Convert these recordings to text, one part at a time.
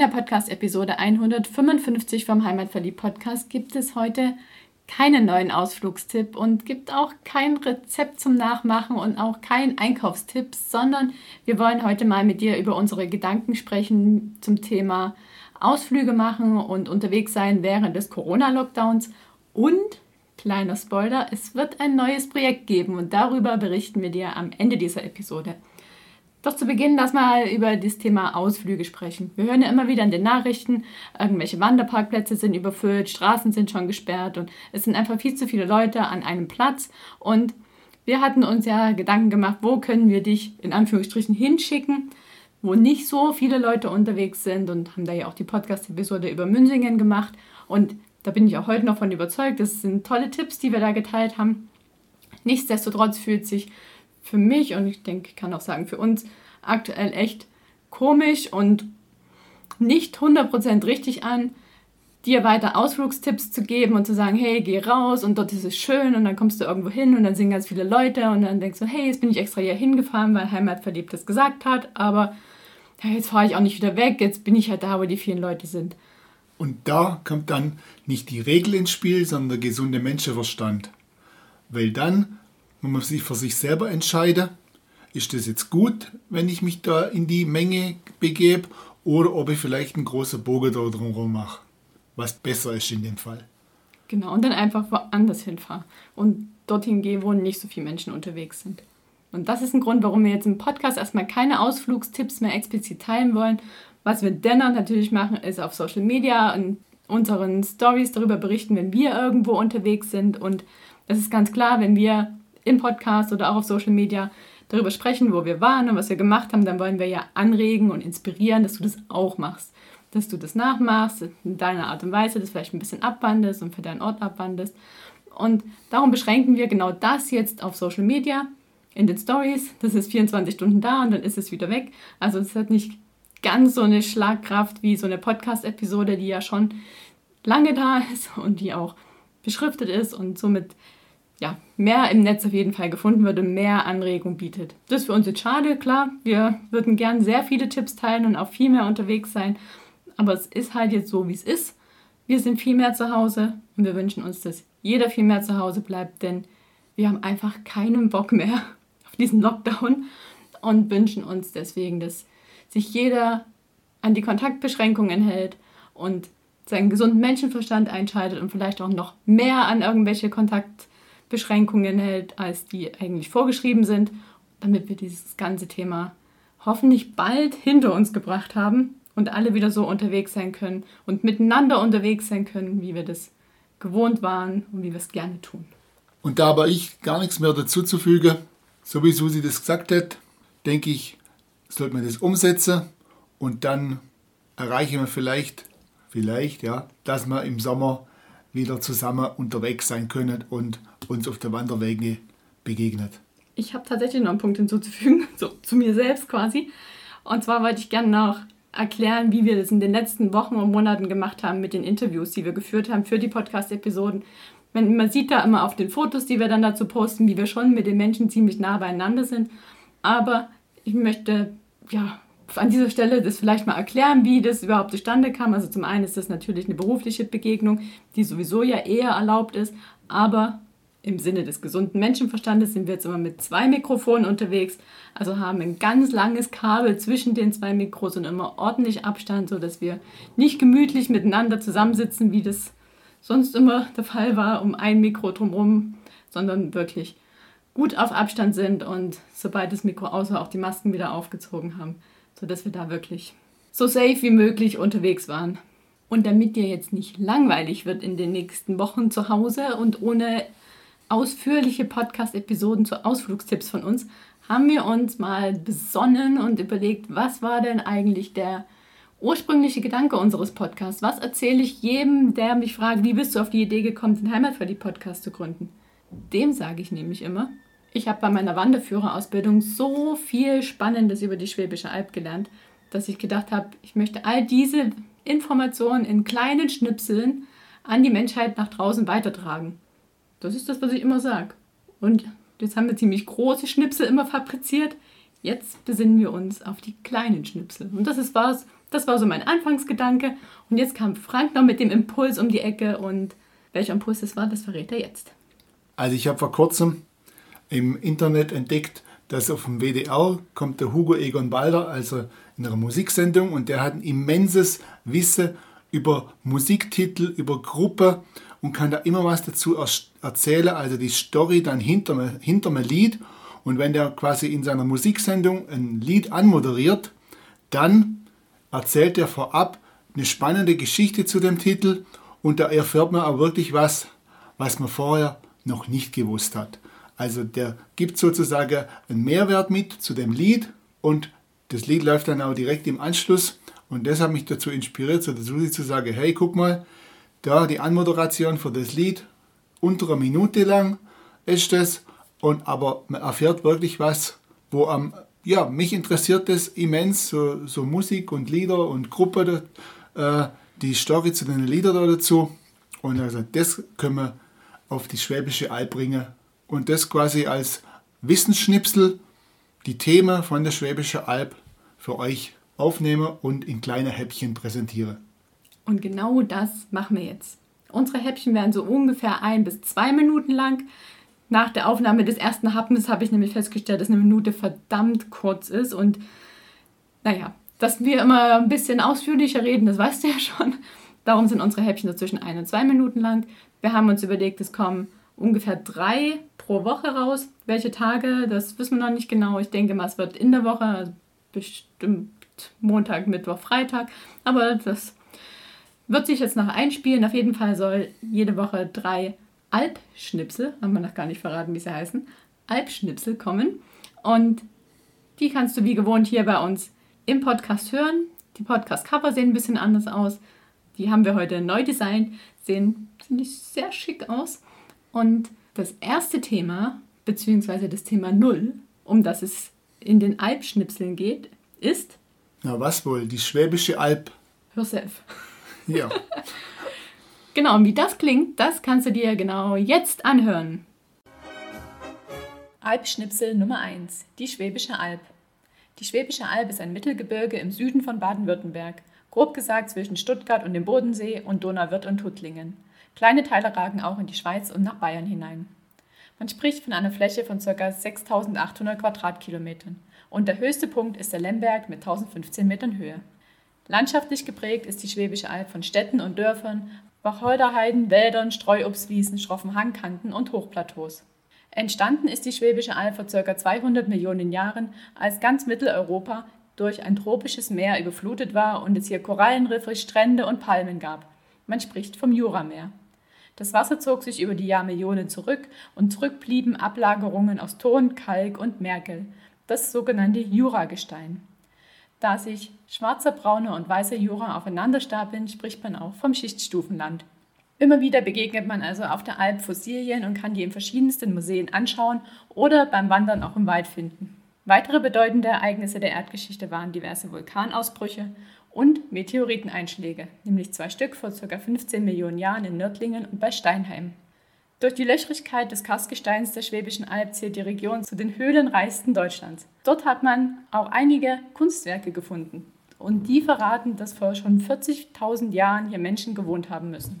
In der Podcast-Episode 155 vom Heimatverliebt-Podcast gibt es heute keinen neuen Ausflugstipp und gibt auch kein Rezept zum Nachmachen und auch kein Einkaufstipp, sondern wir wollen heute mal mit dir über unsere Gedanken sprechen zum Thema Ausflüge machen und unterwegs sein während des Corona-Lockdowns und kleiner Spoiler, es wird ein neues Projekt geben und darüber berichten wir dir am Ende dieser Episode. Doch zu Beginn lass mal über das Thema Ausflüge sprechen. Wir hören ja immer wieder in den Nachrichten, irgendwelche Wanderparkplätze sind überfüllt, Straßen sind schon gesperrt und es sind einfach viel zu viele Leute an einem Platz. Und wir hatten uns ja Gedanken gemacht, wo können wir dich in Anführungsstrichen hinschicken, wo nicht so viele Leute unterwegs sind und haben da ja auch die Podcast-Episode über Münsingen gemacht. Und da bin ich auch heute noch von überzeugt, das sind tolle Tipps, die wir da geteilt haben. Nichtsdestotrotz fühlt sich für mich und ich denke, ich kann auch sagen für uns aktuell echt komisch und nicht 100% richtig an, dir weiter Ausflugstipps zu geben und zu sagen, hey, geh raus und dort ist es schön und dann kommst du irgendwo hin und dann sind ganz viele Leute und dann denkst du, hey, jetzt bin ich extra hier hingefahren, weil Heimatverliebt das gesagt hat, aber ja, jetzt fahre ich auch nicht wieder weg, jetzt bin ich halt da, wo die vielen Leute sind. Und da kommt dann nicht die Regel ins Spiel, sondern der gesunde Menschenverstand. Weil dann muss man sich für sich selber entscheiden, ist das jetzt gut, wenn ich mich da in die Menge begebe oder ob ich vielleicht einen großen Bogen da drumherum mache, was besser ist in dem Fall. Genau, und dann einfach woanders hinfahren und dorthin gehe, wo nicht so viele Menschen unterwegs sind. Und das ist ein Grund, warum wir jetzt im Podcast erstmal keine Ausflugstipps mehr explizit teilen wollen. Was wir dennoch natürlich machen, ist auf Social Media und unseren Stories darüber berichten, wenn wir irgendwo unterwegs sind. Und es ist ganz klar, wenn wir im Podcast oder auch auf Social Media darüber sprechen, wo wir waren und was wir gemacht haben, dann wollen wir ja anregen und inspirieren, dass du das auch machst. Dass du das nachmachst, in deiner Art und Weise, das vielleicht ein bisschen abwandest und für deinen Ort abwandest. Und darum beschränken wir genau das jetzt auf Social Media, in den Stories. Das ist 24 Stunden da und dann ist es wieder weg. Also es hat nicht ganz so eine Schlagkraft wie so eine Podcast-Episode, die ja schon lange da ist und die auch beschriftet ist und somit ja, mehr im Netz auf jeden Fall gefunden wird und mehr Anregung bietet. Das ist für uns jetzt schade, klar. Wir würden gern sehr viele Tipps teilen und auch viel mehr unterwegs sein. Aber es ist halt jetzt so, wie es ist. Wir sind viel mehr zu Hause und wir wünschen uns, dass jeder viel mehr zu Hause bleibt, denn wir haben einfach keinen Bock mehr auf diesen Lockdown und wünschen uns deswegen, dass sich jeder an die Kontaktbeschränkungen hält und seinen gesunden Menschenverstand einschaltet und vielleicht auch noch mehr an irgendwelche Kontaktbeschränkungen Beschränkungen hält, als die eigentlich vorgeschrieben sind, damit wir dieses ganze Thema hoffentlich bald hinter uns gebracht haben und alle wieder so unterwegs sein können und miteinander unterwegs sein können, wie wir das gewohnt waren und wie wir es gerne tun. Und da aber ich gar nichts mehr dazu zu fügen, so wie Susi das gesagt hat, denke ich, sollte man das umsetzen und dann erreichen wir vielleicht, vielleicht, ja, dass wir im Sommer wieder zusammen unterwegs sein können und uns auf der Wanderwege begegnet. Ich habe tatsächlich noch einen Punkt hinzuzufügen, so zu mir selbst quasi. Und zwar wollte ich gerne noch erklären, wie wir das in den letzten Wochen und Monaten gemacht haben mit den Interviews, die wir geführt haben für die Podcast-Episoden. Man sieht da immer auf den Fotos, die wir dann dazu posten, wie wir schon mit den Menschen ziemlich nah beieinander sind. Aber ich möchte ja an dieser Stelle das vielleicht mal erklären, wie das überhaupt zustande kam. Also zum einen ist das natürlich eine berufliche Begegnung, die sowieso ja eher erlaubt ist, aber im Sinne des gesunden Menschenverstandes sind wir jetzt immer mit zwei Mikrofonen unterwegs, also haben ein ganz langes Kabel zwischen den zwei Mikros und immer ordentlich Abstand, sodass wir nicht gemütlich miteinander zusammensitzen, wie das sonst immer der Fall war, um ein Mikro drumherum, sondern wirklich gut auf Abstand sind und sobald das Mikro aus war, auch die Masken wieder aufgezogen haben sodass wir da wirklich so safe wie möglich unterwegs waren. Und damit dir jetzt nicht langweilig wird in den nächsten Wochen zu Hause und ohne ausführliche Podcast-Episoden zu Ausflugstipps von uns, haben wir uns mal besonnen und überlegt, was war denn eigentlich der ursprüngliche Gedanke unseres Podcasts. Was erzähle ich jedem, der mich fragt, wie bist du auf die Idee gekommen, den Heimat für die Podcast zu gründen? Dem sage ich nämlich immer, ich habe bei meiner Wanderführerausbildung so viel Spannendes über die Schwäbische Alb gelernt, dass ich gedacht habe, ich möchte all diese Informationen in kleinen Schnipseln an die Menschheit nach draußen weitertragen. Das ist das, was ich immer sage. Und jetzt haben wir ziemlich große Schnipsel immer fabriziert. Jetzt besinnen wir uns auf die kleinen Schnipsel. Und das ist was, das war so mein Anfangsgedanke. Und jetzt kam Frank noch mit dem Impuls um die Ecke. Und welcher Impuls das war, das verrät er jetzt. Also ich habe vor kurzem im Internet entdeckt, dass auf dem WDR kommt der Hugo Egon Balder, also in einer Musiksendung, und der hat ein immenses Wissen über Musiktitel, über Gruppe und kann da immer was dazu erzählen, also die Story dann hinter, hinter einem Lied. Und wenn der quasi in seiner Musiksendung ein Lied anmoderiert, dann erzählt er vorab eine spannende Geschichte zu dem Titel und da erfährt man auch wirklich was, was man vorher noch nicht gewusst hat. Also der gibt sozusagen einen Mehrwert mit zu dem Lied und das Lied läuft dann auch direkt im Anschluss. Und das hat mich dazu inspiriert, so dazu zu sagen, hey, guck mal, da die Anmoderation für das Lied unter einer Minute lang ist das und aber man erfährt wirklich was, wo am ja, mich interessiert das immens, so, so Musik und Lieder und Gruppe, äh, die Story zu den Liedern da dazu. Und also das können wir auf die Schwäbische Alb bringen und das quasi als Wissensschnipsel die Themen von der Schwäbischen Alb für euch aufnehme und in kleine Häppchen präsentiere. Und genau das machen wir jetzt. Unsere Häppchen werden so ungefähr ein bis zwei Minuten lang. Nach der Aufnahme des ersten Happens habe ich nämlich festgestellt, dass eine Minute verdammt kurz ist. Und naja, dass wir immer ein bisschen ausführlicher reden, das weißt du ja schon. Darum sind unsere Häppchen so zwischen ein und zwei Minuten lang. Wir haben uns überlegt, es kommen ungefähr drei pro Woche raus. Welche Tage, das wissen wir noch nicht genau. Ich denke mal, es wird in der Woche, also bestimmt Montag, Mittwoch, Freitag. Aber das wird sich jetzt noch einspielen. Auf jeden Fall soll jede Woche drei Alpschnipsel, haben wir noch gar nicht verraten, wie sie heißen, Alpschnipsel kommen. Und die kannst du wie gewohnt hier bei uns im Podcast hören. Die Podcast-Cover sehen ein bisschen anders aus. Die haben wir heute neu designt, sehen, finde ich, sehr schick aus. Und das erste Thema, beziehungsweise das Thema Null, um das es in den Alpschnipseln geht, ist. Na, was wohl? Die Schwäbische Alb. Hör selbst. Ja. genau, und wie das klingt, das kannst du dir genau jetzt anhören. Alpschnipsel Nummer 1. Die Schwäbische Alb. Die Schwäbische Alb ist ein Mittelgebirge im Süden von Baden-Württemberg, grob gesagt zwischen Stuttgart und dem Bodensee und Donauwörth und Tuttlingen. Kleine Teile ragen auch in die Schweiz und nach Bayern hinein. Man spricht von einer Fläche von ca. 6800 Quadratkilometern und der höchste Punkt ist der Lemberg mit 1015 Metern Höhe. Landschaftlich geprägt ist die Schwäbische Alb von Städten und Dörfern, Wacholderheiden, Wäldern, Streuobstwiesen, schroffen Hangkanten und Hochplateaus. Entstanden ist die Schwäbische Alb vor ca. 200 Millionen Jahren, als ganz Mitteleuropa durch ein tropisches Meer überflutet war und es hier Korallenriffe, Strände und Palmen gab. Man spricht vom Jurameer. Das Wasser zog sich über die Jahrmillionen zurück und zurückblieben Ablagerungen aus Ton, Kalk und Merkel, das sogenannte Juragestein. Da sich schwarzer, brauner und weißer Jura aufeinander stapeln, spricht man auch vom Schichtstufenland. Immer wieder begegnet man also auf der Alp Fossilien und kann die in verschiedensten Museen anschauen oder beim Wandern auch im Wald finden. Weitere bedeutende Ereignisse der Erdgeschichte waren diverse Vulkanausbrüche und Meteoriteneinschläge, nämlich zwei Stück vor ca. 15 Millionen Jahren in Nördlingen und bei Steinheim. Durch die Löchrigkeit des Karstgesteins der Schwäbischen Alb zählt die Region zu den höhlenreichsten Deutschlands. Dort hat man auch einige Kunstwerke gefunden. Und die verraten, dass vor schon 40.000 Jahren hier Menschen gewohnt haben müssen.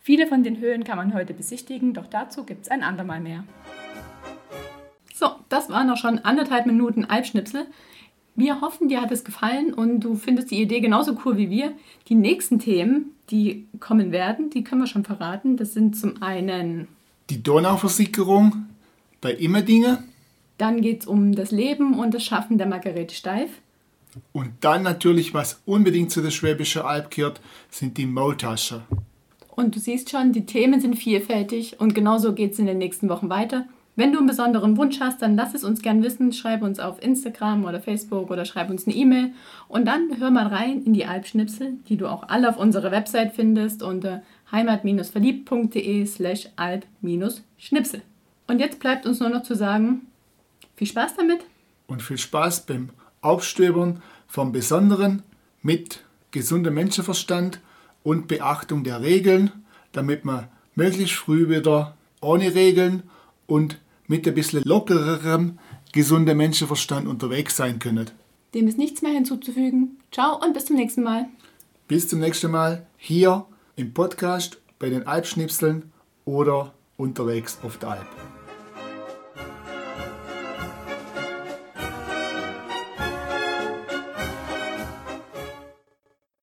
Viele von den Höhlen kann man heute besichtigen, doch dazu gibt es ein andermal mehr. So, das waren noch schon anderthalb Minuten Alpschnipsel. Wir hoffen, dir hat es gefallen und du findest die Idee genauso cool wie wir. Die nächsten Themen, die kommen werden, die können wir schon verraten. Das sind zum einen die Donauversickerung bei Immerdinge. Dann geht es um das Leben und das Schaffen der Margarete Steif. Und dann natürlich, was unbedingt zu der Schwäbischen Alb gehört, sind die Maultaschen. Und du siehst schon, die Themen sind vielfältig und genauso geht es in den nächsten Wochen weiter. Wenn du einen besonderen Wunsch hast, dann lass es uns gern wissen. Schreib uns auf Instagram oder Facebook oder schreib uns eine E-Mail. Und dann hör mal rein in die Albschnipsel, die du auch alle auf unserer Website findest unter heimat-verliebt.de slash alb-schnipsel. Und jetzt bleibt uns nur noch zu sagen, viel Spaß damit. Und viel Spaß beim Aufstöbern vom Besonderen mit gesundem Menschenverstand und Beachtung der Regeln, damit man möglichst früh wieder ohne Regeln und mit ein bisschen lockererem, gesundem Menschenverstand unterwegs sein können. Dem ist nichts mehr hinzuzufügen. Ciao und bis zum nächsten Mal. Bis zum nächsten Mal hier im Podcast bei den Alpschnipseln oder unterwegs auf der Alp.